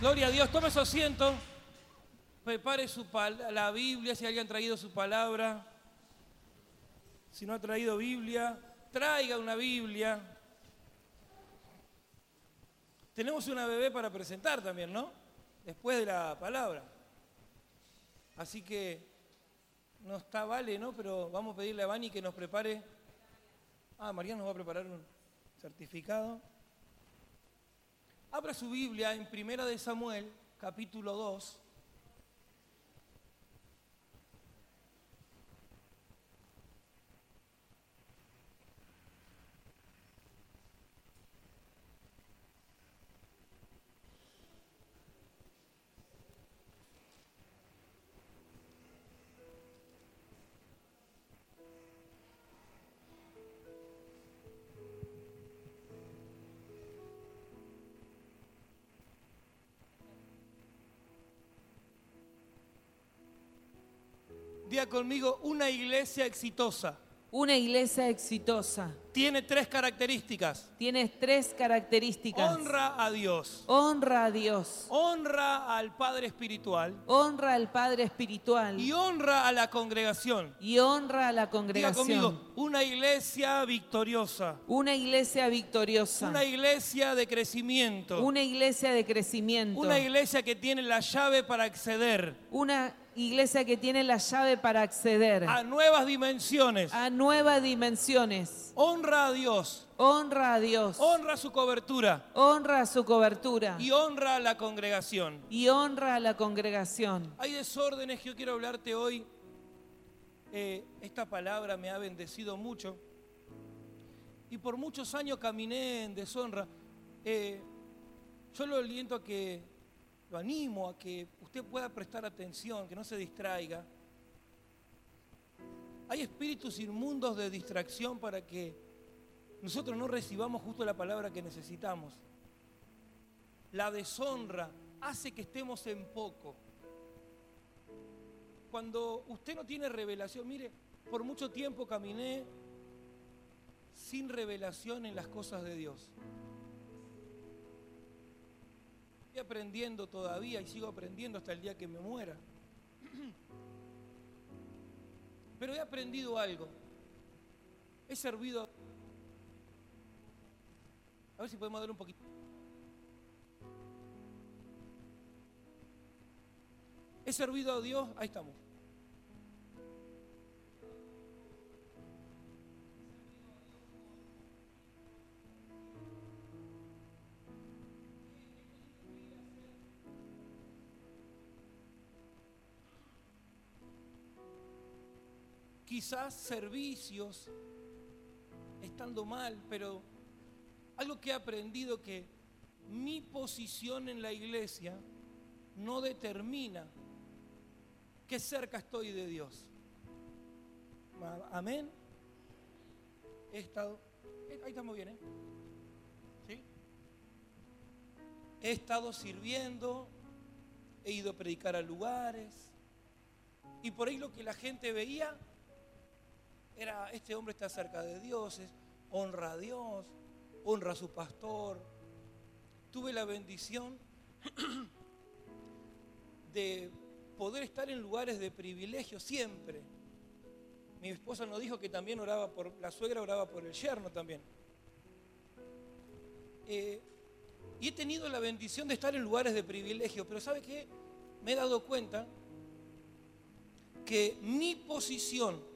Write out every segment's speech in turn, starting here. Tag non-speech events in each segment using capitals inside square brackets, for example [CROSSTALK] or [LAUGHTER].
Gloria a Dios. Tome su asiento. Prepare su la Biblia, si alguien ha traído su palabra. Si no ha traído Biblia, traiga una Biblia. Tenemos una bebé para presentar también, ¿no? Después de la palabra. Así que no está vale, ¿no? Pero vamos a pedirle a Vani que nos prepare. Ah, María nos va a preparar un certificado. Abra su Biblia en Primera de Samuel, capítulo 2. Diga conmigo, una iglesia exitosa Una iglesia exitosa tiene tres características. tiene tres características. Honra a Dios, Honra a Dios, honra al Padre Espiritual honra al Padre Espiritual y honra a la congregación. y honra a la Diga congregación. conmigo, una iglesia victoriosa, Una iglesia victoriosa. una iglesia de crecimiento, Una iglesia de crecimiento. una iglesia que tiene la llave para acceder Una iglesia que tiene la llave para acceder a nuevas dimensiones. a nuevas dimensiones. Honra a Dios, Honra a Dios. honra su cobertura Honra a su cobertura. y honra a la congregación. Y honra a la congregación. Hay desórdenes que yo quiero hablarte hoy. Eh, esta palabra me ha bendecido mucho. Y por muchos años caminé en deshonra. Eh, yo lo aliento a que, lo animo a que usted pueda prestar atención, que no se distraiga. Hay espíritus inmundos de distracción para que nosotros no recibamos justo la palabra que necesitamos. La deshonra hace que estemos en poco. Cuando usted no tiene revelación, mire, por mucho tiempo caminé sin revelación en las cosas de Dios. Aprendiendo todavía y sigo aprendiendo hasta el día que me muera. [CLEARS THROAT] Pero he aprendido algo. He servido... A ver si podemos dar un poquito. He servido a Dios, ahí estamos. Quizás servicios estando mal, pero algo que he aprendido que mi posición en la iglesia no determina qué cerca estoy de Dios. Amén. He estado, eh, ahí estamos bien, ¿eh? He estado sirviendo, he ido a predicar a lugares, y por ahí lo que la gente veía era, este hombre está cerca de Dios, honra a Dios, honra a su pastor. Tuve la bendición [CLEARS THROAT] de poder estar en lugares de privilegio siempre. Mi esposa nos dijo que también oraba por, la suegra oraba por el yerno también. Eh, y he tenido la bendición de estar en lugares de privilegio, pero ¿sabe qué? Me he dado cuenta que mi posición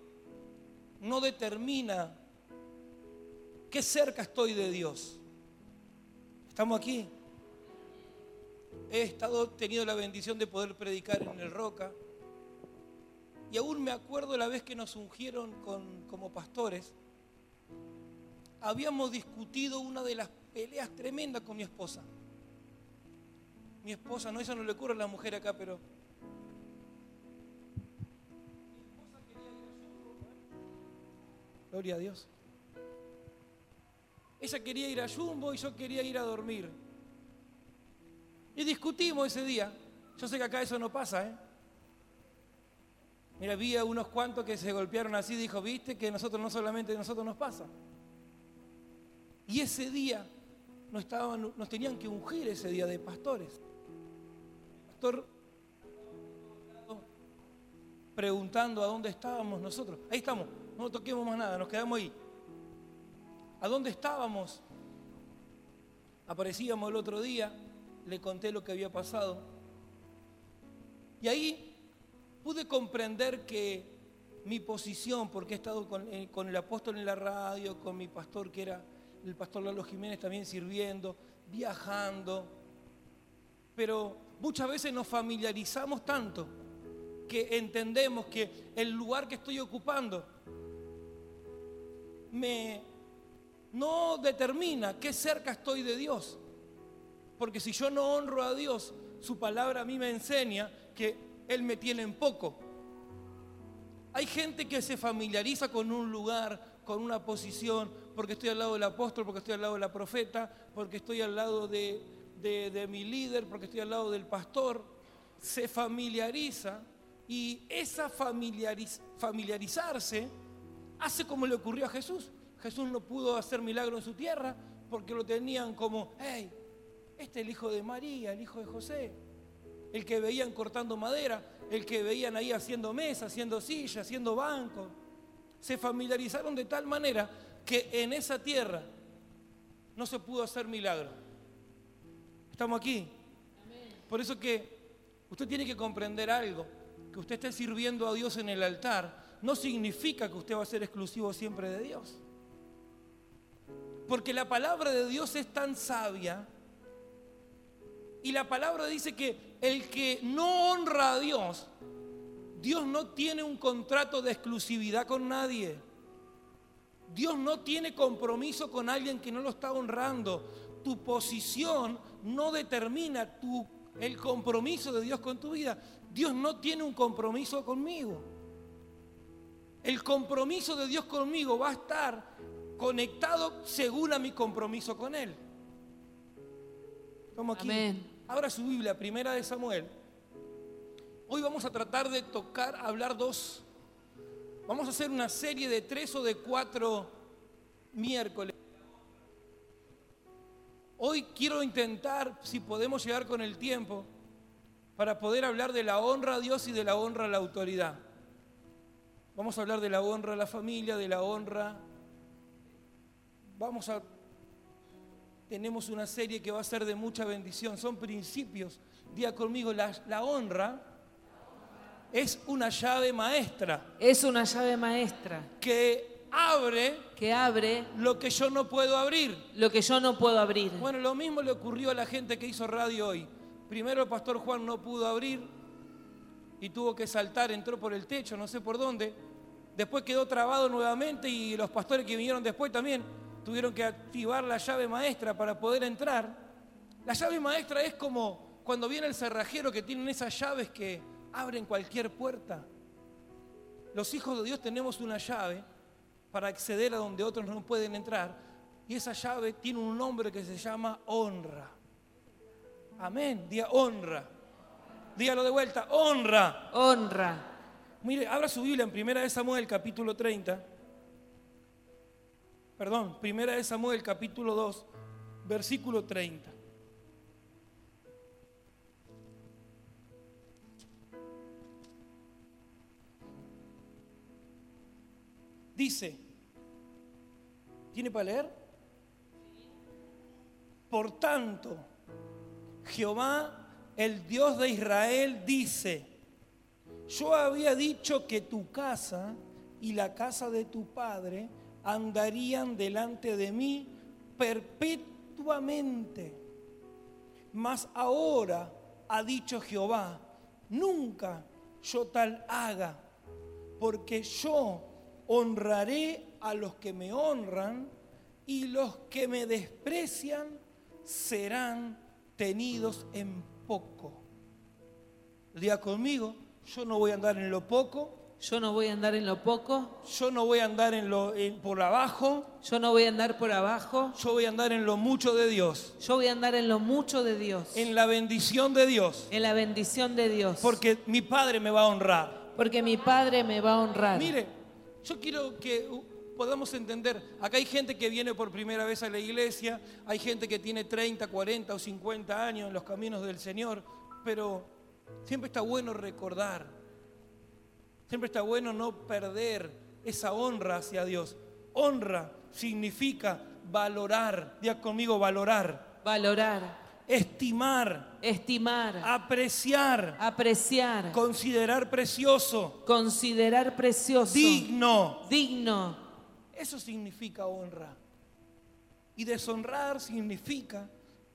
no determina qué cerca estoy de Dios. ¿Estamos aquí? He estado tenido la bendición de poder predicar en el Roca. Y aún me acuerdo la vez que nos ungieron como pastores. Habíamos discutido una de las peleas tremendas con mi esposa. Mi esposa, no, eso no le ocurre a la mujer acá, pero Gloria a Dios. Ella quería ir a Jumbo y yo quería ir a dormir. Y discutimos ese día. Yo sé que acá eso no pasa, ¿eh? Mira, vi a unos cuantos que se golpearon así, dijo, viste que nosotros no solamente nosotros nos pasa. Y ese día nos, estaban, nos tenían que ungir ese día de pastores. pastor preguntando a dónde estábamos nosotros. Ahí estamos, no toquemos más nada, nos quedamos ahí. ¿A dónde estábamos? Aparecíamos el otro día, le conté lo que había pasado. Y ahí pude comprender que mi posición, porque he estado con, eh, con el apóstol en la radio, con mi pastor que era el pastor Lalo Jiménez también sirviendo, viajando, pero muchas veces nos familiarizamos tanto que entendemos que el lugar que estoy ocupando me no determina qué cerca estoy de Dios. Porque si yo no honro a Dios, su palabra a mí me enseña que Él me tiene en poco. Hay gente que se familiariza con un lugar, con una posición, porque estoy al lado del apóstol, porque estoy al lado de la profeta, porque estoy al lado de, de- de mi líder, porque estoy al lado del pastor. Se familiariza y esa familiariz- familiarizarse hace como le ocurrió a Jesús. Jesús no pudo hacer milagro en su tierra porque lo tenían como, hey, este es el hijo de María, el hijo de José, el que veían cortando madera, el que veían ahí haciendo mesas, haciendo sillas, haciendo bancos. Se familiarizaron de tal manera que en esa tierra no se pudo hacer milagro. Estamos aquí. Por eso que usted tiene que comprender algo, que usted esté sirviendo a Dios en el altar, no significa que usted va a ser exclusivo siempre de Dios. Porque la palabra de Dios es tan sabia y la palabra dice que el que no honra a Dios, Dios no tiene un contrato de exclusividad con nadie. Dios no tiene compromiso con alguien que no lo está honrando. Tu posición no determina el compromiso de Dios con tu vida. Dios no tiene un compromiso conmigo. El compromiso de Dios conmigo va a estar conectado según a mi compromiso con Él. Estamos aquí. Amén. Abra su Biblia, primera de Samuel. Hoy vamos a tratar de tocar, hablar dos. Vamos a hacer una serie de tres o de cuatro miércoles. Hoy quiero intentar, si podemos llegar con el tiempo, para poder hablar de la honra a Dios y de la honra a la autoridad. Vamos a hablar de la honra a la familia, de la honra. Vamos a tenemos una serie que va a ser de mucha bendición. Son principios. Diga conmigo, la, la honra es una llave maestra Es una llave maestra que abre que abre lo que yo no puedo abrir. lo que yo no puedo abrir. Bueno, lo mismo le ocurrió a la gente que hizo radio hoy. Primero el pastor Juan no pudo abrir y tuvo que saltar, entró por el techo, no sé por dónde. Después quedó trabado nuevamente y los pastores que vinieron después también tuvieron que activar la llave maestra para poder entrar. La llave maestra es como cuando viene el cerrajero que tienen esas llaves que abren cualquier puerta. Los hijos de Dios tenemos una llave para acceder a donde otros no pueden entrar y esa llave tiene un nombre que se llama honra. Amén, diga honra. Dígalo de vuelta, honra. Honra. Mire, abra su Biblia en Primera de Samuel, capítulo 30. Perdón, Primera de Samuel, capítulo 2, versículo 30. Dice, ¿tiene para leer? Por tanto, Jehová, el Dios de Israel, dice, yo había dicho que tu casa y la casa de tu padre andarían delante de mí perpetuamente. Mas ahora ha dicho Jehová, nunca yo tal haga, porque yo honraré a los que me honran y los que me desprecian serán tenidos en poco. Diga conmigo, yo no voy a andar en lo poco, Yo no voy a andar en lo poco, yo no voy a andar en lo en- por abajo, yo no voy a andar por abajo, yo voy a andar en lo mucho de Dios, yo voy a andar en lo mucho de Dios, en la bendición de Dios, en la bendición de Dios. porque mi Padre me va a honrar. Porque mi Padre me va a honrar. Mire, yo quiero que podamos entender, acá hay gente que viene por primera vez a la iglesia, hay gente que tiene 30, 40 o 50 años en los caminos del Señor, pero Siempre está bueno recordar. Siempre está bueno no perder esa honra hacia Dios. Honra significa valorar. Diga conmigo, valorar. Valorar. Estimar. Estimar. Apreciar. Apreciar. Considerar precioso. Considerar precioso. Digno. Digno. Eso significa honra. Y deshonrar significa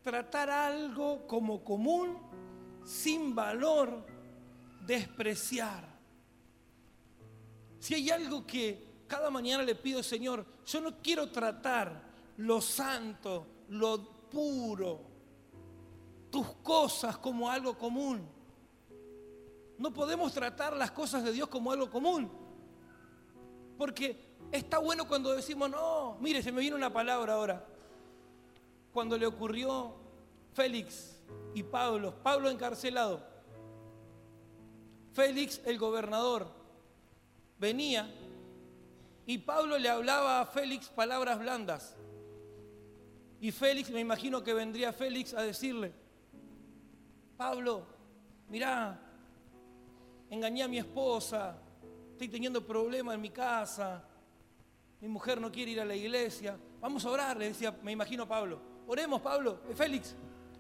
tratar algo como común, sin valor, despreciar. Si hay algo que cada mañana le pido, Señor, yo no quiero tratar lo santo, lo puro, tus cosas como algo común. No podemos tratar las cosas de Dios como algo común. Porque está bueno cuando decimos, no, mire, se me viene una palabra ahora. Cuando le ocurrió Félix y Pablo, Pablo encarcelado, Félix el gobernador venía y Pablo le hablaba a Félix palabras blandas. Y Félix, me imagino que vendría Félix a decirle, Pablo, mirá, engañé a mi esposa, estoy teniendo problemas en mi casa, mi mujer no quiere ir a la iglesia, vamos a orar, le decía, me imagino Pablo. Oremos, Pablo, eh, Félix,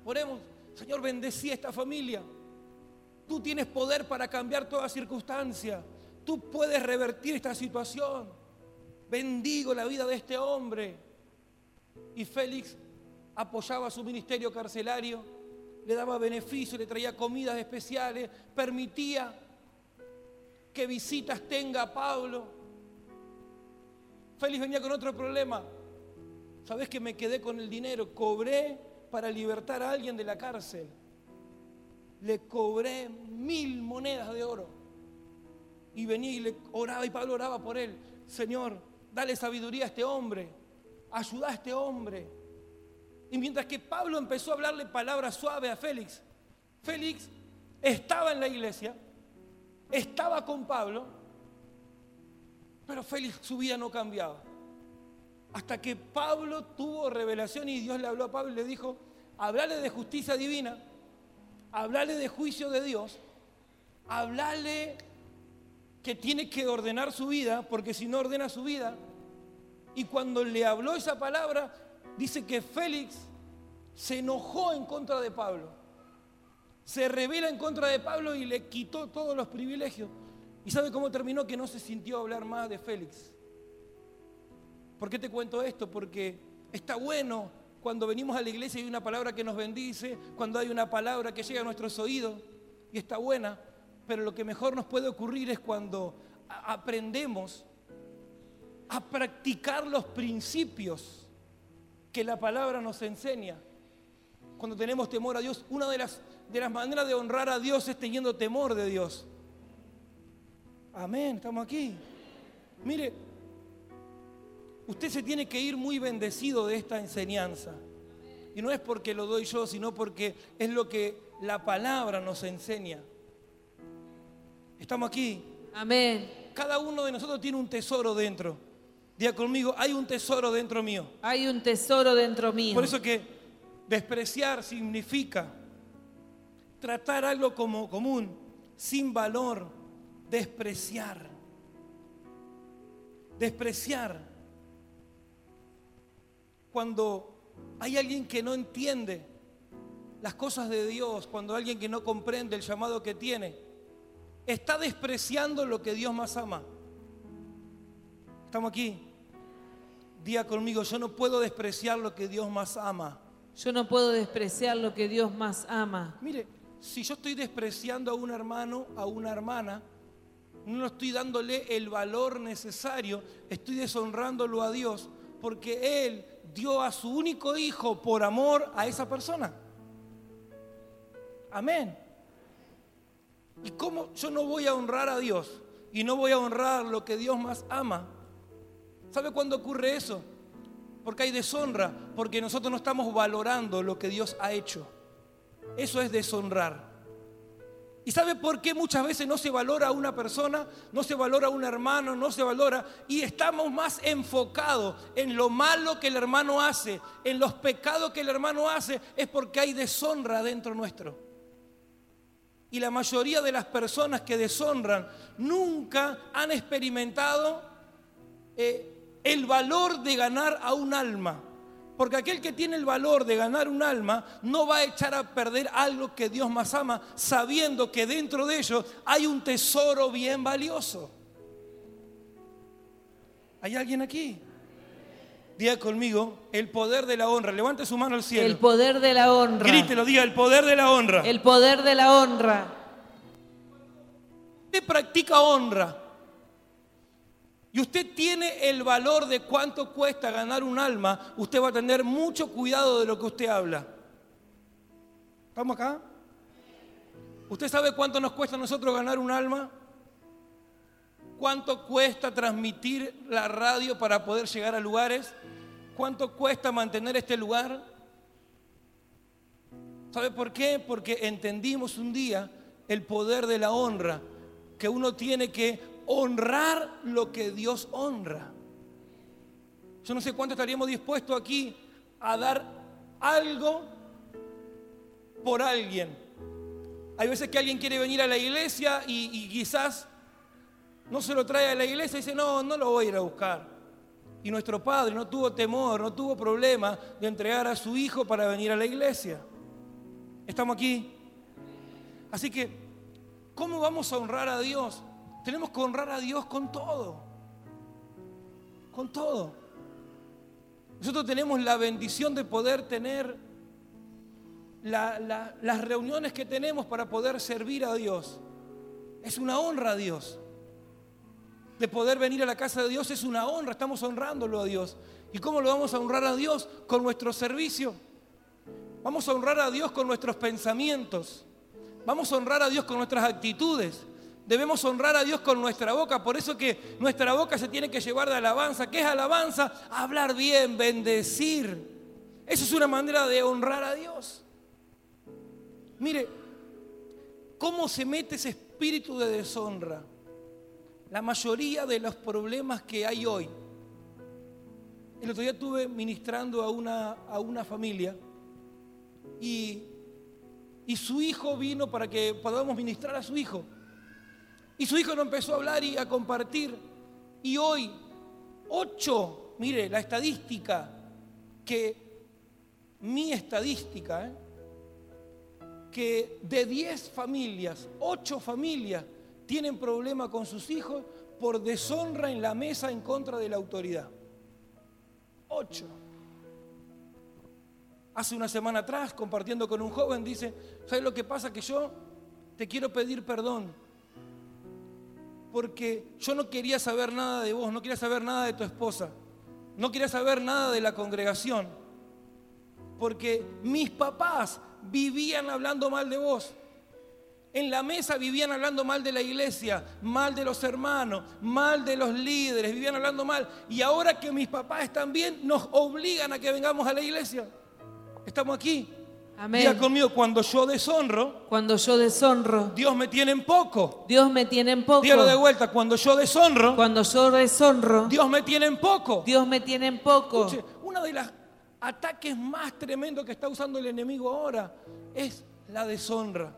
oremos. Señor, bendecí a esta familia. Tú tienes poder para cambiar toda circunstancia. Tú puedes revertir esta situación. Bendigo la vida de este hombre. Y Félix apoyaba su ministerio carcelario, le daba beneficios, le traía comidas especiales, permitía que visitas tenga a Pablo. Félix venía con otro problema. ¿Sabes que me quedé con el dinero? Cobré para libertar a alguien de la cárcel. Le cobré mil monedas de oro. Y venía y le oraba y Pablo oraba por él. Señor, dale sabiduría a este hombre. Ayuda a este hombre. Y mientras que Pablo empezó a hablarle palabras suaves a Félix, Félix estaba en la iglesia, estaba con Pablo, pero Félix su vida no cambiaba. Hasta que Pablo tuvo revelación y Dios le habló a Pablo y le dijo, hablale de justicia divina, hablale de juicio de Dios, hablale que tiene que ordenar su vida, porque si no ordena su vida, y cuando le habló esa palabra, dice que Félix se enojó en contra de Pablo, se revela en contra de Pablo y le quitó todos los privilegios. ¿Y sabe cómo terminó? Que no se sintió hablar más de Félix. ¿Por qué te cuento esto? Porque está bueno cuando venimos a la iglesia y hay una palabra que nos bendice, cuando hay una palabra que llega a nuestros oídos y está buena, pero lo que mejor nos puede ocurrir es cuando aprendemos a practicar los principios que la palabra nos enseña. Cuando tenemos temor a Dios, una de las, de las maneras de honrar a Dios es teniendo temor de Dios. Amén, estamos aquí. Mire, usted se tiene que ir muy bendecido de esta enseñanza. Y no es porque lo doy yo, sino porque es lo que la palabra nos enseña. Estamos aquí. Amén. Cada uno de nosotros tiene un tesoro dentro. Diga conmigo, hay un tesoro dentro mío. Hay un tesoro dentro mío. Por eso que despreciar significa tratar algo como común, sin valor, despreciar. Despreciar cuando hay alguien que no entiende las cosas de Dios, cuando hay alguien que no comprende el llamado que tiene, está despreciando lo que Dios más ama. ¿Estamos aquí? Día conmigo, yo no puedo despreciar lo que Dios más ama. Yo no puedo despreciar lo que Dios más ama. Mire, si yo estoy despreciando a un hermano, a una hermana, no estoy dándole el valor necesario, estoy deshonrándolo a Dios, porque Él dio a su único hijo por amor a esa persona. Amén. ¿Y cómo yo no voy a honrar a Dios y no voy a honrar lo que Dios más ama? ¿Sabe cuándo ocurre eso? Porque hay deshonra, porque nosotros no estamos valorando lo que Dios ha hecho. Eso es deshonrar. ¿Y sabe por qué muchas veces no se valora a una persona, no se valora a un hermano, no se valora? Y estamos más enfocados en lo malo que el hermano hace, en los pecados que el hermano hace, es porque hay deshonra dentro nuestro. y la mayoría de las personas que deshonran nunca han experimentado eh, el valor de ganar a un alma. Porque aquel que tiene el valor de ganar un alma no va a echar a perder algo que Dios más ama, sabiendo que dentro de ello hay un tesoro bien valioso. ¿Hay alguien aquí? Diga conmigo, el poder de la honra. Levante su mano al cielo. El poder de la honra. Grítelo, diga, el poder de la honra. El poder de la honra. Usted practica honra. Y usted tiene el valor de cuánto cuesta ganar un alma, usted va a tener mucho cuidado de lo que usted habla. ¿Estamos acá? ¿Usted sabe cuánto nos cuesta a nosotros ganar un alma? ¿Cuánto cuesta transmitir la radio para poder llegar a lugares? ¿Cuánto cuesta mantener este lugar? ¿Sabe por qué? Porque entendimos un día el poder de la honra, que uno tiene que honrar lo que Dios honra. Yo no sé cuánto estaríamos dispuestos aquí a dar algo por alguien. Hay veces que alguien quiere venir a la iglesia y, quizás no se lo trae a la iglesia y dice, no, no lo voy a ir a buscar. Y nuestro padre no tuvo temor, no tuvo problema de entregar a su hijo para venir a la iglesia. ¿Estamos aquí? Así que, ¿cómo vamos a honrar a Dios? Tenemos que honrar a Dios con todo. Con todo. Nosotros tenemos la bendición de poder tener las reuniones que tenemos para poder servir a Dios. Es una honra a Dios de poder venir a la casa de Dios es una honra, estamos honrándolo a Dios. ¿Y cómo lo vamos a honrar a Dios? Con nuestro servicio. Vamos a honrar a Dios con nuestros pensamientos. Vamos a honrar a Dios con nuestras actitudes. Debemos honrar a Dios con nuestra boca. Por eso que nuestra boca se tiene que llevar de alabanza. ¿Qué es alabanza? Hablar bien, bendecir. Eso es una manera de honrar a Dios. Mire, ¿cómo se mete ese espíritu de deshonra? la mayoría de los problemas que hay hoy. El otro día estuve ministrando a una, a una familia y, y su hijo vino para que podamos ministrar a su hijo. Y su hijo no empezó a hablar y a compartir. Y hoy, ocho, mire, la estadística, que mi estadística, ¿eh? que de diez familias, ocho familias tienen problema con sus hijos por deshonra en la mesa en contra de la autoridad. Ocho. Hace una semana atrás, compartiendo con un joven, dice, ¿sabes lo que pasa? Que yo te quiero pedir perdón. Porque yo no quería saber nada de vos, no quería saber nada de tu esposa, no quería saber nada de la congregación. Porque mis papás vivían hablando mal de vos. En la mesa vivían hablando mal de la iglesia, mal de los hermanos, mal de los líderes, vivían hablando mal. Y ahora que mis papás están bien, nos obligan a que vengamos a la iglesia. Estamos aquí. Amén. Diga conmigo, cuando yo deshonro, Cuando yo deshonro, Dios me tiene en poco. Dios me tiene en poco. Dígalo de vuelta, cuando yo deshonro, Cuando yo deshonro, Dios me tiene en poco. Dios me tiene en poco. Escuche, de los ataques más tremendos que está usando el enemigo ahora es la deshonra.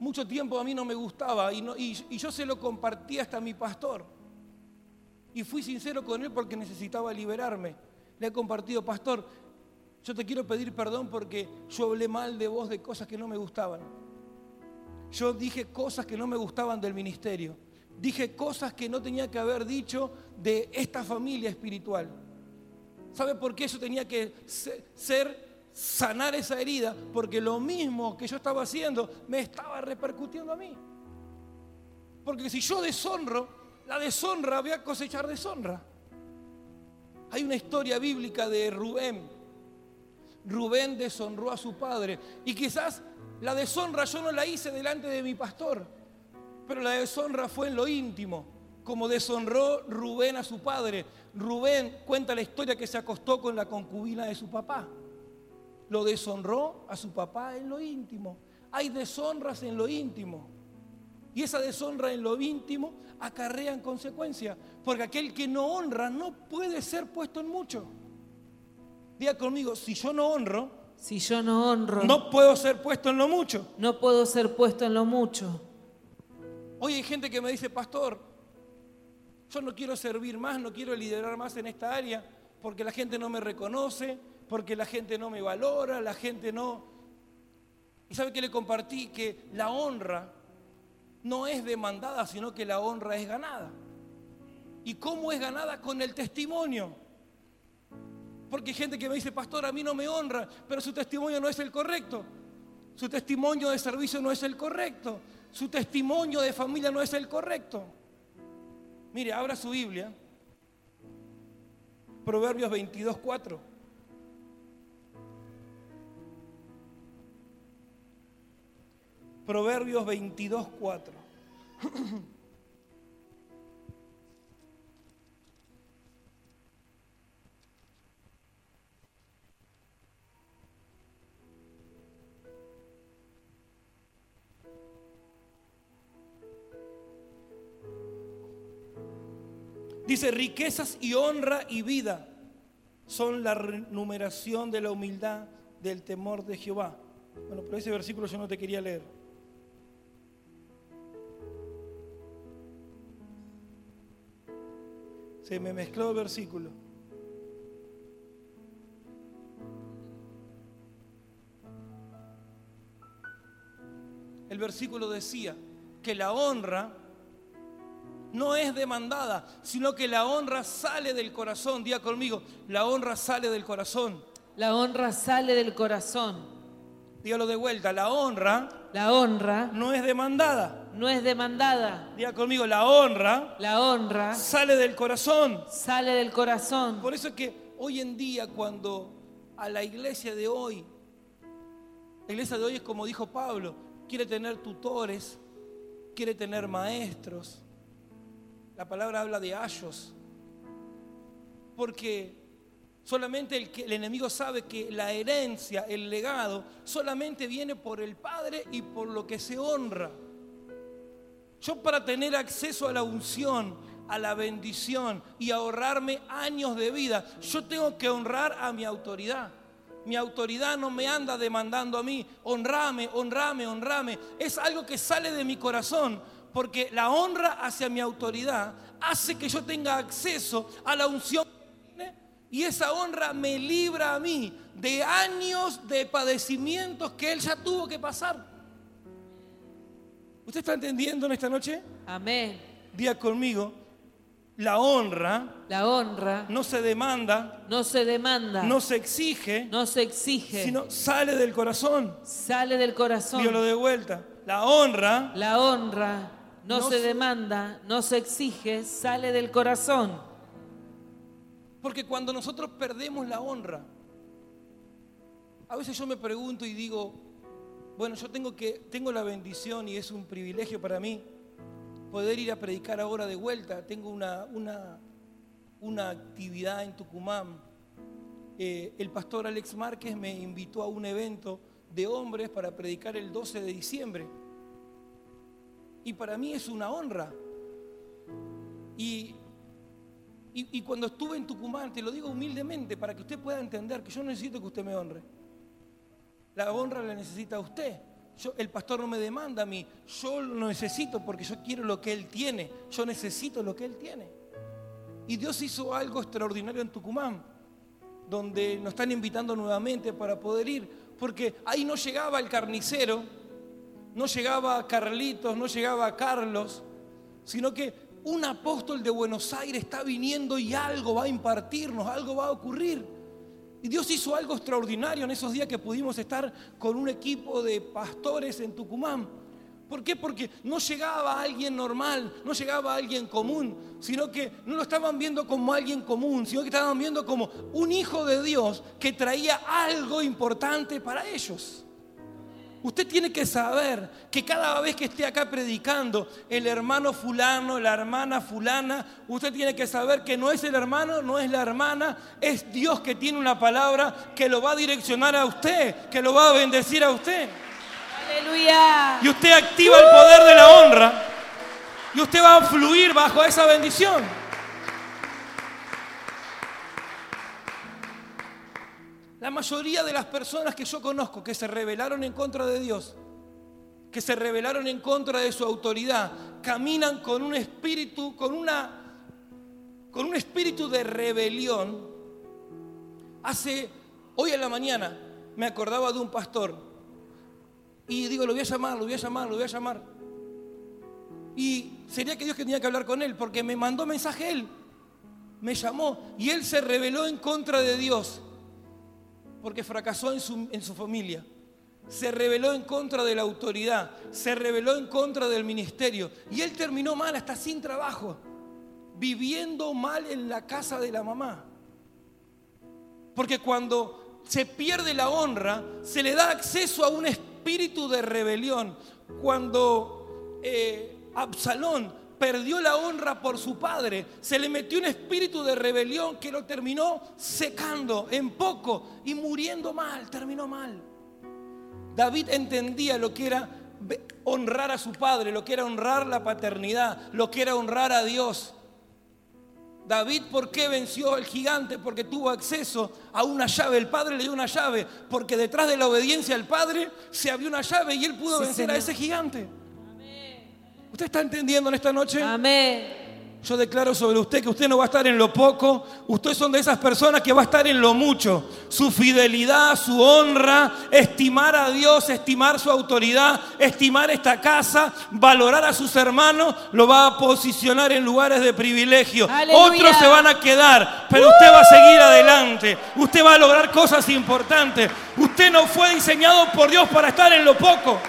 Mucho tiempo a mí no me gustaba y, no- y- y yo se lo compartí hasta a mi pastor. Y fui sincero con él porque necesitaba liberarme. Le he compartido, pastor, yo te quiero pedir perdón porque yo hablé mal de vos de cosas que no me gustaban. Yo dije cosas que no me gustaban del ministerio. Dije cosas que no tenía que haber dicho de esta familia espiritual. ¿Sabe por qué eso tenía que se- ser sanar esa herida? Porque lo mismo que yo estaba haciendo me estaba repercutiendo a mí. Porque si yo deshonro, la deshonra voy a cosechar deshonra. Hay una historia bíblica de Rubén. Rubén deshonró a su padre. Y quizás la deshonra yo no la hice delante de mi pastor, pero la deshonra fue en lo íntimo, como deshonró Rubén a su padre. Rubén cuenta la historia que se acostó con la concubina de su papá. Lo deshonró a su papá en lo íntimo. Hay deshonras en lo íntimo. Y esa deshonra en lo íntimo acarrea en consecuencia. Porque aquel que no honra no puede ser puesto en mucho. Diga conmigo, si yo no honro, Si yo no honro, no puedo ser puesto en lo mucho. no puedo ser puesto en lo mucho. Hoy hay gente que me dice, pastor, yo no quiero servir más, no quiero liderar más en esta área, porque la gente no me reconoce, porque la gente no me valora, la gente no... Y sabe que le compartí que la honra no es demandada, sino que la honra es ganada. ¿Y cómo es ganada? Con el testimonio. Porque hay gente que me dice, pastor, a mí no me honra, pero su testimonio no es el correcto. Su testimonio de servicio no es el correcto. Su testimonio de familia no es el correcto. Mire, abra su Biblia. Proverbios 22, 4. Proverbios 22, 4. Dice, riquezas y honra y vida son la renumeración de la humildad del temor de Jehová. Bueno, pero ese versículo yo no te quería leer. Se me mezcló el versículo. El versículo decía que la honra no es demandada, sino que la honra sale del corazón. Día conmigo, la honra sale del corazón. La honra sale del corazón. Dígalo de vuelta, la honra La honra no es demandada. No es demandada. Diga conmigo, la honra La honra sale del corazón. sale del corazón. Por eso es que hoy en día cuando a la iglesia de hoy, la iglesia de hoy es como dijo Pablo, quiere tener tutores, quiere tener maestros. La palabra habla de ayos. Porque solamente el, que, el enemigo sabe que la herencia, el legado, solamente viene por el Padre y por lo que se honra. Yo para tener acceso a la unción, a la bendición y ahorrarme años de vida, yo tengo que honrar a mi autoridad. Mi autoridad no me anda demandando a mí, honrame, honrame, honrame. Es algo que sale de mi corazón, porque la honra hacia mi autoridad hace que yo tenga acceso a la unción y esa honra me libra a mí de años de padecimientos que él ya tuvo que pasar. ¿Usted está entendiendo en esta noche? Amén. Día conmigo, la honra La honra no se demanda, no se demanda, no se exige, no se exige, sino sale del corazón. sale del corazón. Dígalo de vuelta. La honra La honra no, No se se- demanda, no se exige, sale del corazón. Porque cuando nosotros perdemos la honra, a veces yo me pregunto y digo, bueno, yo tengo que tengo la bendición y es un privilegio para mí poder ir a predicar ahora de vuelta. Tengo una, una, una actividad en Tucumán. Eh, el pastor Alex Márquez me invitó a un evento de hombres para predicar el 12 de diciembre. Y para mí es una honra. Y y, y cuando estuve en Tucumán, te lo digo humildemente para que usted pueda entender que yo no necesito que usted me honre. La honra la necesita usted. El pastor no me demanda a mí. Yo lo necesito porque yo quiero lo que él tiene. Yo necesito lo que él tiene. Y Dios hizo algo extraordinario en Tucumán, donde nos están invitando nuevamente para poder ir. Porque ahí no llegaba el carnicero, no llegaba Carlitos, no llegaba Carlos, sino que un apóstol de Buenos Aires está viniendo y algo va a impartirnos, algo va a ocurrir. Y Dios hizo algo extraordinario en esos días que pudimos estar con un equipo de pastores en Tucumán. ¿Por qué? Porque no llegaba alguien normal, no llegaba alguien común, sino que no lo estaban viendo como alguien común, sino que estaban viendo como un hijo de Dios que traía algo importante para ellos. Usted tiene que saber que cada vez que esté acá predicando, el hermano fulano, la hermana fulana, usted tiene que saber que no es el hermano, no es la hermana, es Dios que tiene una palabra que lo va a direccionar a usted, que lo va a bendecir a usted. Aleluya. Y usted activa el poder de la honra y usted va a fluir bajo esa bendición. La mayoría de las personas que yo conozco que se rebelaron en contra de Dios, que se rebelaron en contra de su autoridad, caminan con un espíritu, con una con un espíritu de rebelión. Hace hoy en la mañana me acordaba de un pastor y digo, lo voy a llamar, lo voy a llamar, lo voy a llamar. Y sería que Dios tenía que hablar con él, porque me mandó mensaje él. Me llamó y él se rebeló en contra de Dios, porque fracasó en su, en su familia. Se rebeló en contra de la autoridad, se rebeló en contra del ministerio. Y él terminó mal, hasta sin trabajo, viviendo mal en la casa de la mamá. Porque cuando se pierde la honra, se le da acceso a un espíritu de rebelión. Cuando eh, Absalón perdió la honra por su padre, se le metió un espíritu de rebelión que lo terminó secando en poco y muriendo mal, terminó mal. David entendía lo que era honrar a su padre, lo que era honrar la paternidad, lo que era honrar a Dios. David, ¿por qué venció al gigante? Porque tuvo acceso a una llave. El padre le dio una llave, porque detrás de la obediencia al padre se abrió una llave y él pudo vencer a ese gigante. ¿Usted está entendiendo en esta noche? Amén. Yo declaro sobre usted que usted no va a estar en lo poco, usted son de esas personas que va a estar en lo mucho. Su fidelidad, su honra, estimar a Dios, estimar su autoridad, estimar esta casa, valorar a sus hermanos, lo va a posicionar en lugares de privilegio. Aleluya. Otros se van a quedar, pero usted va a seguir adelante. Usted va a lograr cosas importantes. Usted no fue diseñado por Dios para estar en lo poco.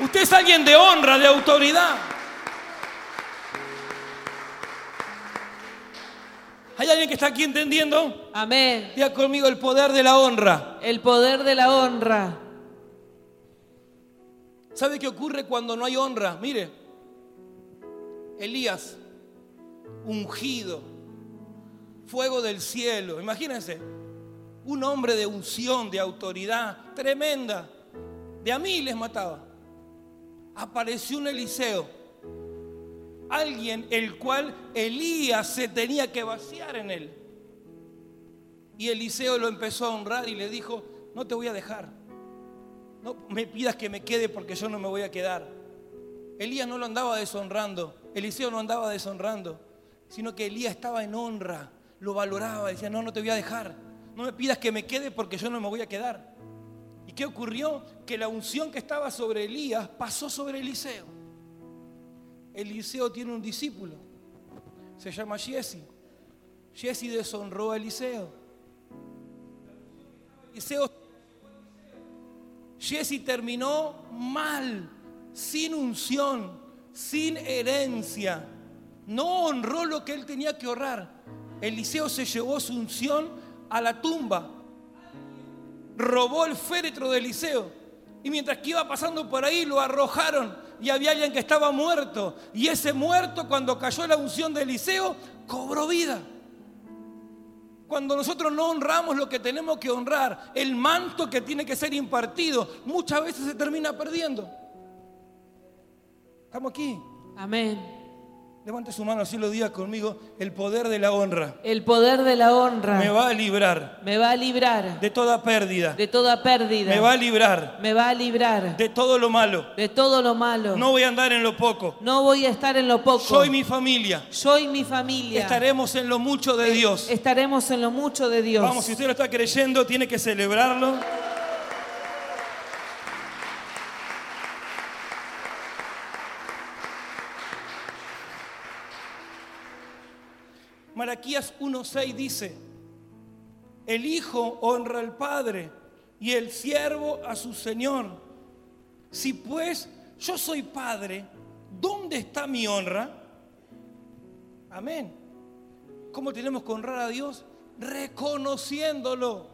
Usted es alguien de honra, de autoridad. ¿Hay alguien que está aquí entendiendo? Amén. Diga conmigo el poder de la honra. El poder de la honra. ¿Sabe qué ocurre cuando no hay honra? Mire, Elías, ungido, fuego del cielo, imagínense, un hombre de unción, de autoridad tremenda, de a miles mataba. Apareció un Eliseo, alguien el cual Elías se tenía que vaciar en él. Y Eliseo lo empezó a honrar y le dijo, no te voy a dejar. No me pidas que me quede porque yo no me voy a quedar. Elías no lo andaba deshonrando, Eliseo no andaba deshonrando, sino que Elías estaba en honra, lo valoraba, decía, no, no te voy a dejar. No me pidas que me quede porque yo no me voy a quedar. ¿Y qué ocurrió? Que la unción que estaba sobre Elías pasó sobre Eliseo. Eliseo tiene un discípulo, se llama Jesse. Jesse deshonró a Eliseo. Eliseo, Jesse terminó mal, sin unción, sin herencia. No honró lo que él tenía que honrar. Eliseo se llevó su unción a la tumba. Robó el féretro de Eliseo. Y mientras que iba pasando por ahí, lo arrojaron. Y había alguien que estaba muerto. Y ese muerto, cuando cayó la unción de Eliseo, cobró vida. Cuando nosotros no honramos lo que tenemos que honrar, el manto que tiene que ser impartido, muchas veces se termina perdiendo. ¿Estamos aquí? Amén. Levante su mano así lo diga conmigo. El poder de la honra El poder de la honra me va a librar me va a librar de toda pérdida. de toda pérdida. Me va a librar Me va a librar de todo lo malo. de todo lo malo. No voy a andar en lo poco. No voy a estar en lo poco. Yo y mi familia Yo y mi familia estaremos en lo mucho de Dios. estaremos en lo mucho de Dios. Vamos, si usted lo está creyendo, tiene que celebrarlo. Malaquías 1.6 dice, el Hijo honra al Padre y el siervo a su Señor. Si pues yo soy Padre, ¿dónde está mi honra? Amén. ¿Cómo tenemos que honrar a Dios? Reconociéndolo.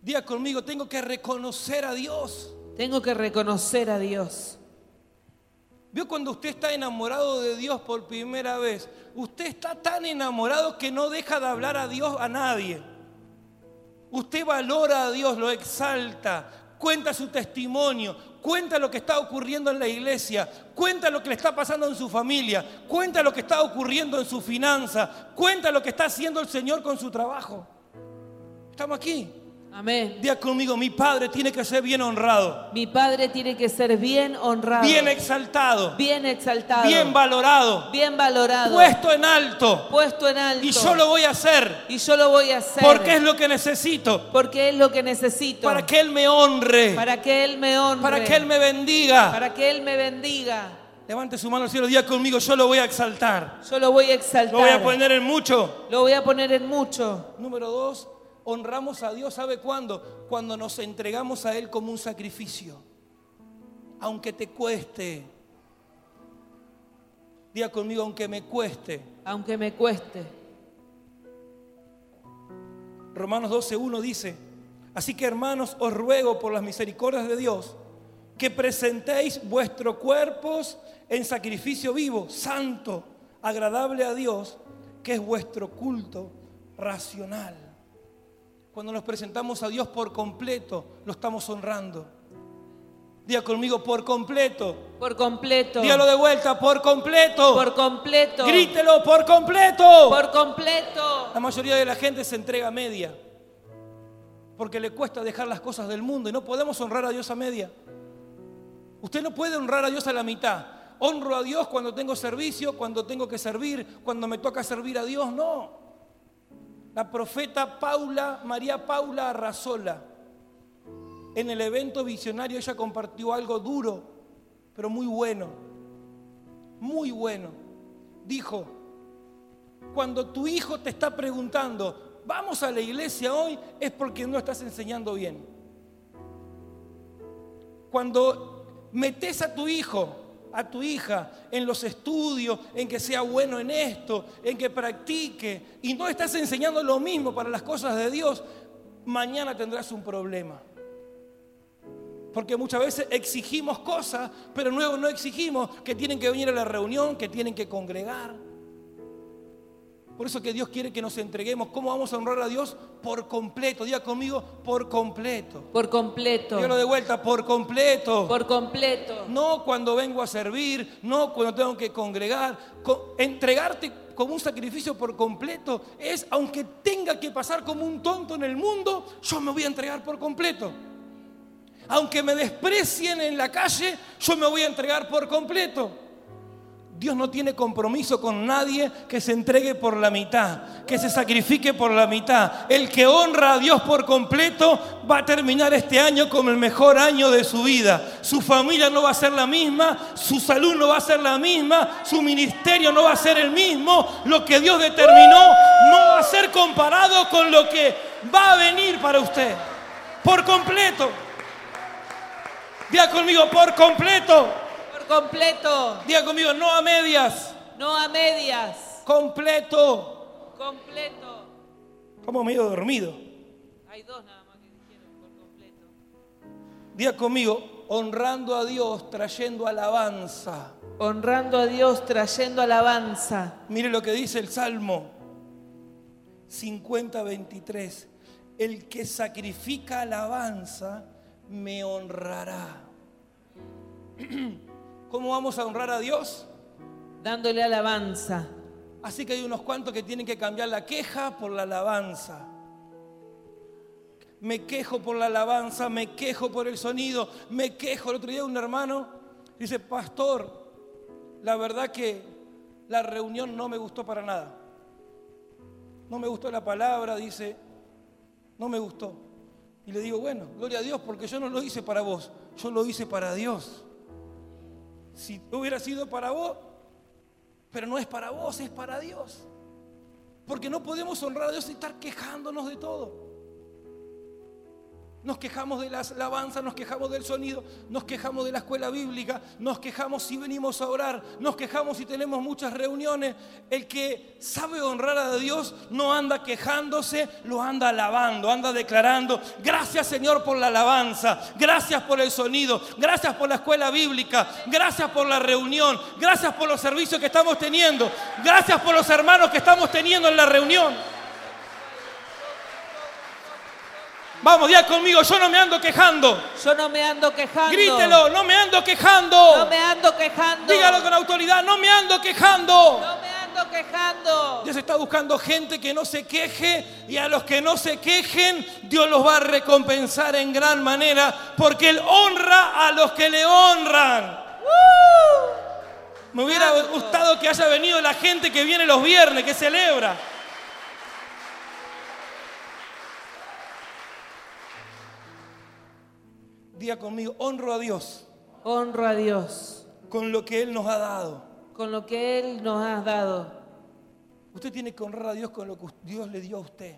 Diga conmigo, tengo que reconocer a Dios. Tengo que reconocer a Dios. ¿Vio cuando usted está enamorado de Dios por primera vez? Usted está tan enamorado que no deja de hablar a Dios a nadie. Usted valora a Dios, lo exalta, cuenta su testimonio, cuenta lo que está ocurriendo en la iglesia, cuenta lo que le está pasando en su familia, cuenta lo que está ocurriendo en su finanza, cuenta lo que está haciendo el Señor con su trabajo. Estamos aquí. Amén. Día conmigo, mi padre tiene que ser bien honrado, Mi padre tiene que ser bien honrado, bien exaltado, bien exaltado, bien valorado, bien valorado, puesto en alto. puesto en alto. Y yo lo voy a hacer Y yo lo voy a hacer porque es lo que necesito, porque es lo que necesito para que Él me honre, para que Él me honre, para que Él me bendiga. para que Él me bendiga. Levante su mano al cielo, día conmigo, yo lo voy a exaltar. Yo lo voy a exaltar. Lo voy a poner en mucho. Lo voy a poner en mucho. Número dos, honramos a Dios, ¿sabe cuándo? Cuando nos entregamos a Él como un sacrificio. Aunque te cueste. Día conmigo, aunque me cueste. Aunque me cueste. Romanos 12.1 dice, así que hermanos, os ruego por las misericordias de Dios que presentéis vuestros cuerpos en sacrificio vivo, santo, agradable a Dios, que es vuestro culto racional. Cuando nos presentamos a Dios por completo, lo estamos honrando. Diga conmigo, por completo. Por completo. Dígalo de vuelta, por completo. Por completo. Grítelo, por completo. Por completo. La mayoría de la gente se entrega a media. Porque le cuesta dejar las cosas del mundo y no podemos honrar a Dios a media. Usted no puede honrar a Dios a la mitad. Honro a Dios cuando tengo servicio, cuando tengo que servir, cuando me toca servir a Dios. No. La profeta Paula, María Paula Arrazola, en el evento visionario ella compartió algo duro, pero muy bueno. Muy bueno. Dijo, cuando tu hijo te está preguntando, vamos a la iglesia hoy, es porque no estás enseñando bien. Cuando metes a tu hijo, a tu hija en los estudios, en que sea bueno en esto, en que practique, y no estás enseñando lo mismo para las cosas de Dios, mañana tendrás un problema. Porque muchas veces exigimos cosas, pero luego no exigimos que tienen que venir a la reunión, que tienen que congregar. Por eso que Dios quiere que nos entreguemos. ¿Cómo vamos a honrar a Dios? Por completo. Diga conmigo, por completo. Por completo. Dígalo de vuelta, por completo. Por completo. No cuando vengo a servir, no cuando tengo que congregar. Co- entregarte como un sacrificio por completo es, aunque tenga que pasar como un tonto en el mundo, yo me voy a entregar por completo. Aunque me desprecien en la calle, yo me voy a entregar por completo. Dios no tiene compromiso con nadie que se entregue por la mitad, que se sacrifique por la mitad. El que honra a Dios por completo va a terminar este año como el mejor año de su vida. Su familia no va a ser la misma, su salud no va a ser la misma, su ministerio no va a ser el mismo. Lo que Dios determinó no va a ser comparado con lo que va a venir para usted. Por completo. Diga conmigo, por completo. Completo. Diga conmigo, no a medias, No a medias. completo. Completo. Como medio dormido. Hay dos nada más que dijeron por completo. Diga conmigo, honrando a Dios, trayendo alabanza. Honrando a Dios, trayendo alabanza. Mire lo que dice el Salmo 50-23. El que sacrifica alabanza me honrará. [CLEARS THROAT] ¿Cómo vamos a honrar a Dios? Dándole alabanza. Así que hay unos cuantos que tienen que cambiar la queja por la alabanza. Me quejo por la alabanza, me quejo por el sonido, me quejo. El otro día un hermano dice, pastor, la verdad que la reunión no me gustó para nada. No me gustó la palabra, dice, no me gustó. Y le digo, bueno, gloria a Dios, porque yo no lo hice para vos, yo lo hice para Dios. Si hubiera sido para vos, pero no es para vos, es para Dios. Porque no podemos honrar a Dios y estar quejándonos de todo. Nos quejamos de las alabanzas, nos quejamos del sonido, nos quejamos de la escuela bíblica, nos quejamos si venimos a orar, nos quejamos si tenemos muchas reuniones. El que sabe honrar a Dios no anda quejándose, lo anda alabando, anda declarando, gracias Señor por la alabanza, gracias por el sonido, gracias por la escuela bíblica, gracias por la reunión, gracias por los servicios que estamos teniendo, gracias por los hermanos que estamos teniendo en la reunión. Vamos, diga conmigo, yo no me ando quejando. Yo no me ando quejando. Grítelo, no me ando quejando. No me ando quejando. Dígalo con autoridad, no me ando quejando. No me ando quejando. Dios está buscando gente que no se queje y a los que no se quejen, Dios los va a recompensar en gran manera porque Él honra a los que le honran. Me hubiera gustado que haya venido la gente que viene los viernes, que celebra. Conmigo, honro a Dios Honro a Dios con lo que Él nos ha dado. con lo que Él nos ha dado. Usted tiene que honrar a Dios con lo que Dios le dio a usted.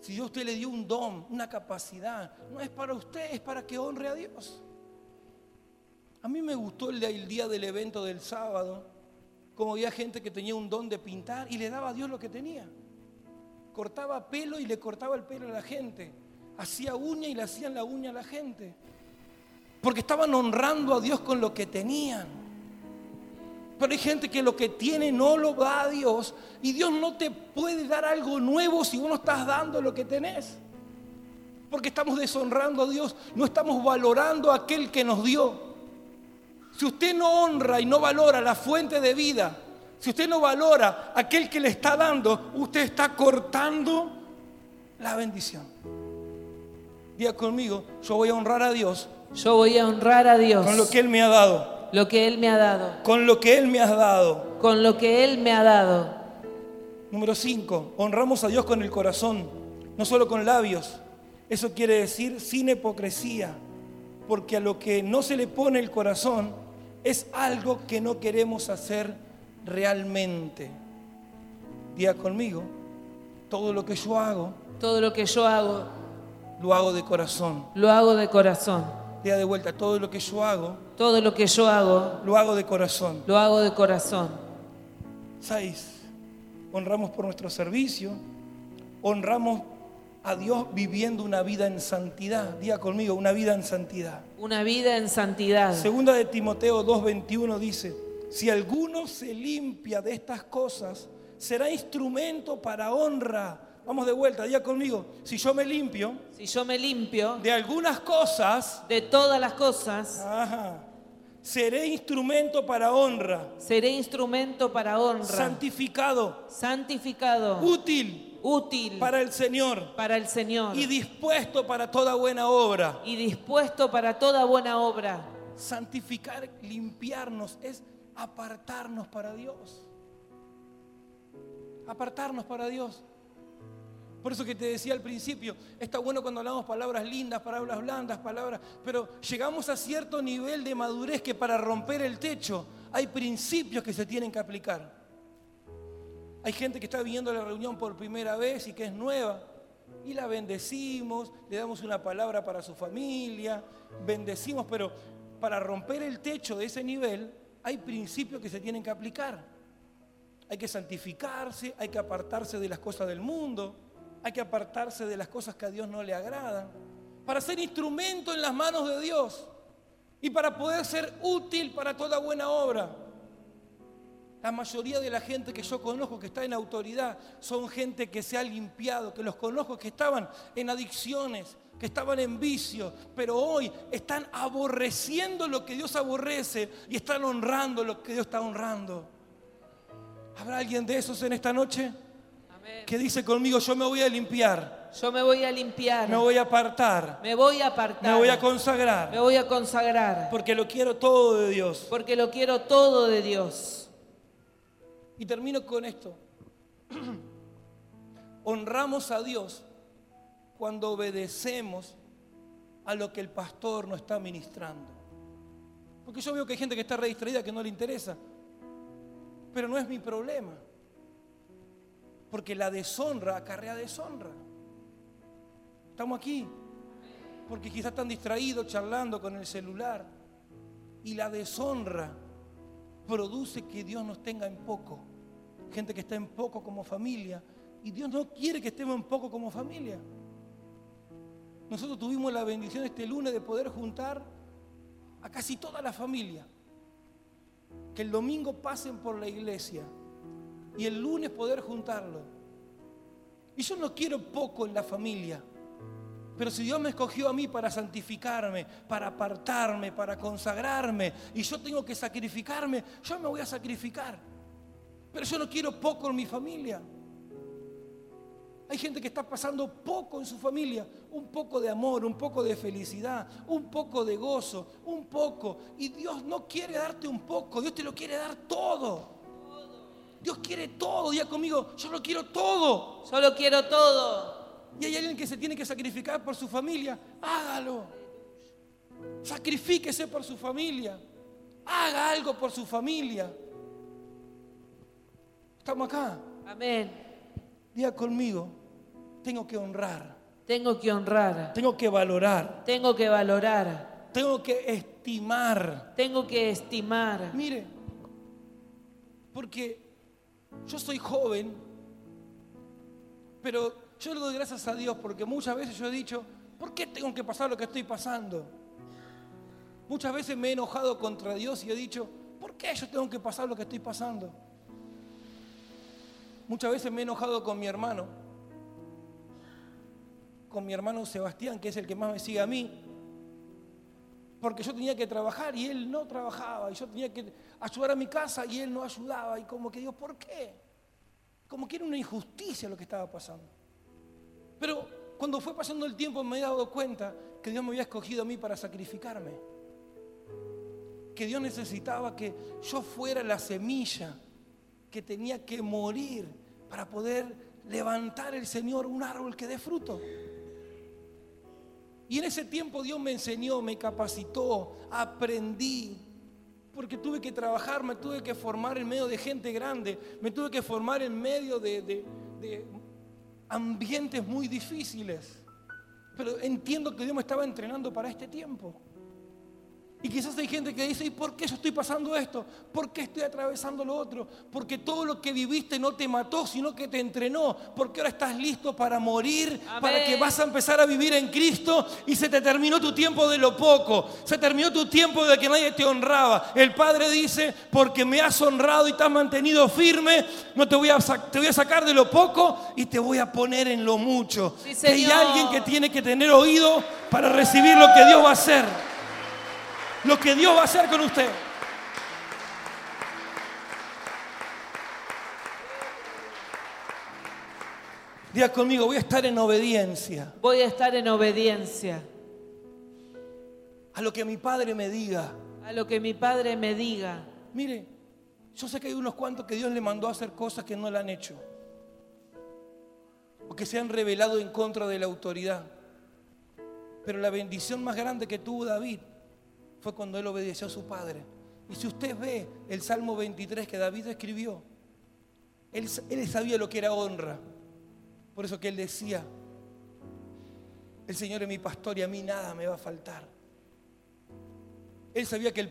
Si Dios usted le dio un don, una capacidad, no es para usted, es para que honre a Dios. A mí me gustó el día del evento del sábado, como había gente que tenía un don de pintar y le daba a Dios lo que tenía. Cortaba pelo y le cortaba el pelo a la gente. Hacía uña y le hacían la uña a la gente. Porque estaban honrando a Dios con lo que tenían. Pero hay gente que lo que tiene no lo da a Dios y Dios no te puede dar algo nuevo si vos no estás dando lo que tenés. Porque estamos deshonrando a Dios, no estamos valorando a aquel que nos dio. Si usted no honra y no valora la fuente de vida, si usted no valora aquel que le está dando, usted está cortando la bendición. Diga conmigo, yo voy a honrar a Dios Yo voy a honrar a Dios con lo que Él me ha dado, lo que Él me ha dado, con lo que Él me ha dado. con lo que Él me ha dado. Número 5, honramos a Dios con el corazón, no solo con labios. Eso quiere decir sin hipocresía, porque a lo que no se le pone el corazón es algo que no queremos hacer realmente. Diga conmigo, todo lo que yo hago, Todo lo que yo hago, lo hago de corazón. lo hago de corazón. Diga de vuelta, todo lo que yo hago, Todo lo que yo hago, lo hago de corazón. lo hago de corazón. 6. Honramos por nuestro servicio, honramos a Dios viviendo una vida en santidad. Diga conmigo, una vida en santidad. Una vida en santidad. Segunda de Timoteo 2:21 dice, si alguno se limpia de estas cosas, será instrumento para honra. Vamos de vuelta, diga conmigo, si yo me limpio Si yo me limpio de algunas cosas, de todas las cosas, ajá, seré instrumento para honra, seré instrumento para honra, santificado, santificado, útil útil para el Señor para el Señor y dispuesto para toda buena obra. y dispuesto para toda buena obra. Santificar, limpiarnos, es apartarnos para Dios. Apartarnos para Dios. Por eso que te decía al principio, está bueno cuando hablamos palabras lindas, palabras blandas, palabras, pero llegamos a cierto nivel de madurez que para romper el techo hay principios que se tienen que aplicar. Hay gente que está viniendo a la reunión por primera vez y que es nueva. Y la bendecimos, le damos una palabra para su familia, bendecimos, pero para romper el techo de ese nivel hay principios que se tienen que aplicar. Hay que santificarse, hay que apartarse de las cosas del mundo, hay que apartarse de las cosas que a Dios no le agradan, para ser instrumento en las manos de Dios y para poder ser útil para toda buena obra. La mayoría de la gente que yo conozco que está en autoridad son gente que se ha limpiado, que los conozco que estaban en adicciones, que estaban en vicio, pero hoy están aborreciendo lo que Dios aborrece y están honrando lo que Dios está honrando. ¿Habrá alguien de esos en esta noche. Que dice conmigo, yo me voy a limpiar, Yo me voy a limpiar, me voy a apartar, me voy a apartar, me voy a me consagrar, voy a consagrar, porque lo quiero todo de Dios? porque lo quiero todo de Dios. Y termino con esto. [CLEARS THROAT] Honramos a Dios cuando obedecemos a lo que el pastor nos está ministrando. Porque yo veo que hay gente que está re distraída que no le interesa. Pero no es mi problema. Porque la deshonra acarrea deshonra. Estamos aquí. Porque quizás están distraídos charlando con el celular. Y la deshonra produce que Dios nos tenga en poco. Gente que está en poco como familia. Y Dios no quiere que estemos en poco como familia. Nosotros tuvimos la bendición este lunes de poder juntar a casi toda la familia. Que el domingo pasen por la iglesia y el lunes poder juntarlo. Y yo no quiero poco en la familia. Pero si Dios me escogió a mí para santificarme, para apartarme, para consagrarme, y yo tengo que sacrificarme, yo me voy a sacrificar. Pero yo no quiero poco en mi familia. Hay gente que está pasando poco en su familia, un poco de amor, un poco de felicidad, un poco de gozo, un poco. Y Dios no quiere darte un poco, Dios te lo quiere dar todo. Dios quiere todo, diga conmigo, yo lo quiero todo. Solo quiero todo. Y hay alguien que se tiene que sacrificar por su familia, hágalo. Sacrifíquese por su familia. Haga algo por su familia. Estamos acá. Amén. Diga conmigo, tengo que honrar, Tengo que honrar. tengo que valorar, Tengo que valorar. tengo que estimar. Tengo que estimar. Mire, porque yo soy joven, pero yo le doy gracias a Dios porque muchas veces yo he dicho, ¿por qué tengo que pasar lo que estoy pasando? Muchas veces me he enojado contra Dios y he dicho, ¿por qué yo tengo que pasar lo que estoy pasando? Muchas veces me he enojado con mi hermano, con mi hermano Sebastián, que es el que más me sigue a mí, porque yo tenía que trabajar y él no trabajaba, y yo tenía que ayudar a mi casa y él no ayudaba, y como que digo, ¿por qué? Como que era una injusticia lo que estaba pasando. Pero cuando fue pasando el tiempo me he dado cuenta que Dios me había escogido a mí para sacrificarme, que Dios necesitaba que yo fuera la semilla que tenía que morir para poder levantar el Señor un árbol que dé fruto. Y en ese tiempo Dios me enseñó, me capacitó, aprendí. Porque tuve que trabajar, me tuve que formar en medio de gente grande, me tuve que formar en medio de, de- de ambientes muy difíciles. Pero entiendo que Dios me estaba entrenando para este tiempo. Y quizás hay gente que dice, ¿y por qué yo estoy pasando esto? ¿Por qué estoy atravesando lo otro? Porque todo lo que viviste no te mató, sino que te entrenó. Porque ahora estás listo para morir, Amén. para que vas a empezar a vivir en Cristo y se te terminó tu tiempo de lo poco. Se terminó tu tiempo de que nadie te honraba. El Padre dice, porque me has honrado y te has mantenido firme, no te voy a, te voy a sacar de lo poco y te voy a poner en lo mucho. Sí, hay alguien que tiene que tener oído para recibir lo que Dios va a hacer lo que Dios va a hacer con usted. Diga conmigo, voy a estar en obediencia Voy a estar en obediencia a lo que mi padre me diga. a lo que mi padre me diga. Mire, yo sé que hay unos cuantos que Dios le mandó a hacer cosas que no le han hecho. O que se han revelado en contra de la autoridad. Pero la bendición más grande que tuvo David fue cuando él obedeció a su padre. Y si usted ve el Salmo 23 que David escribió, él, él sabía lo que era honra. Por eso que él decía, el Señor es mi pastor y a mí nada me va a faltar. Él sabía que el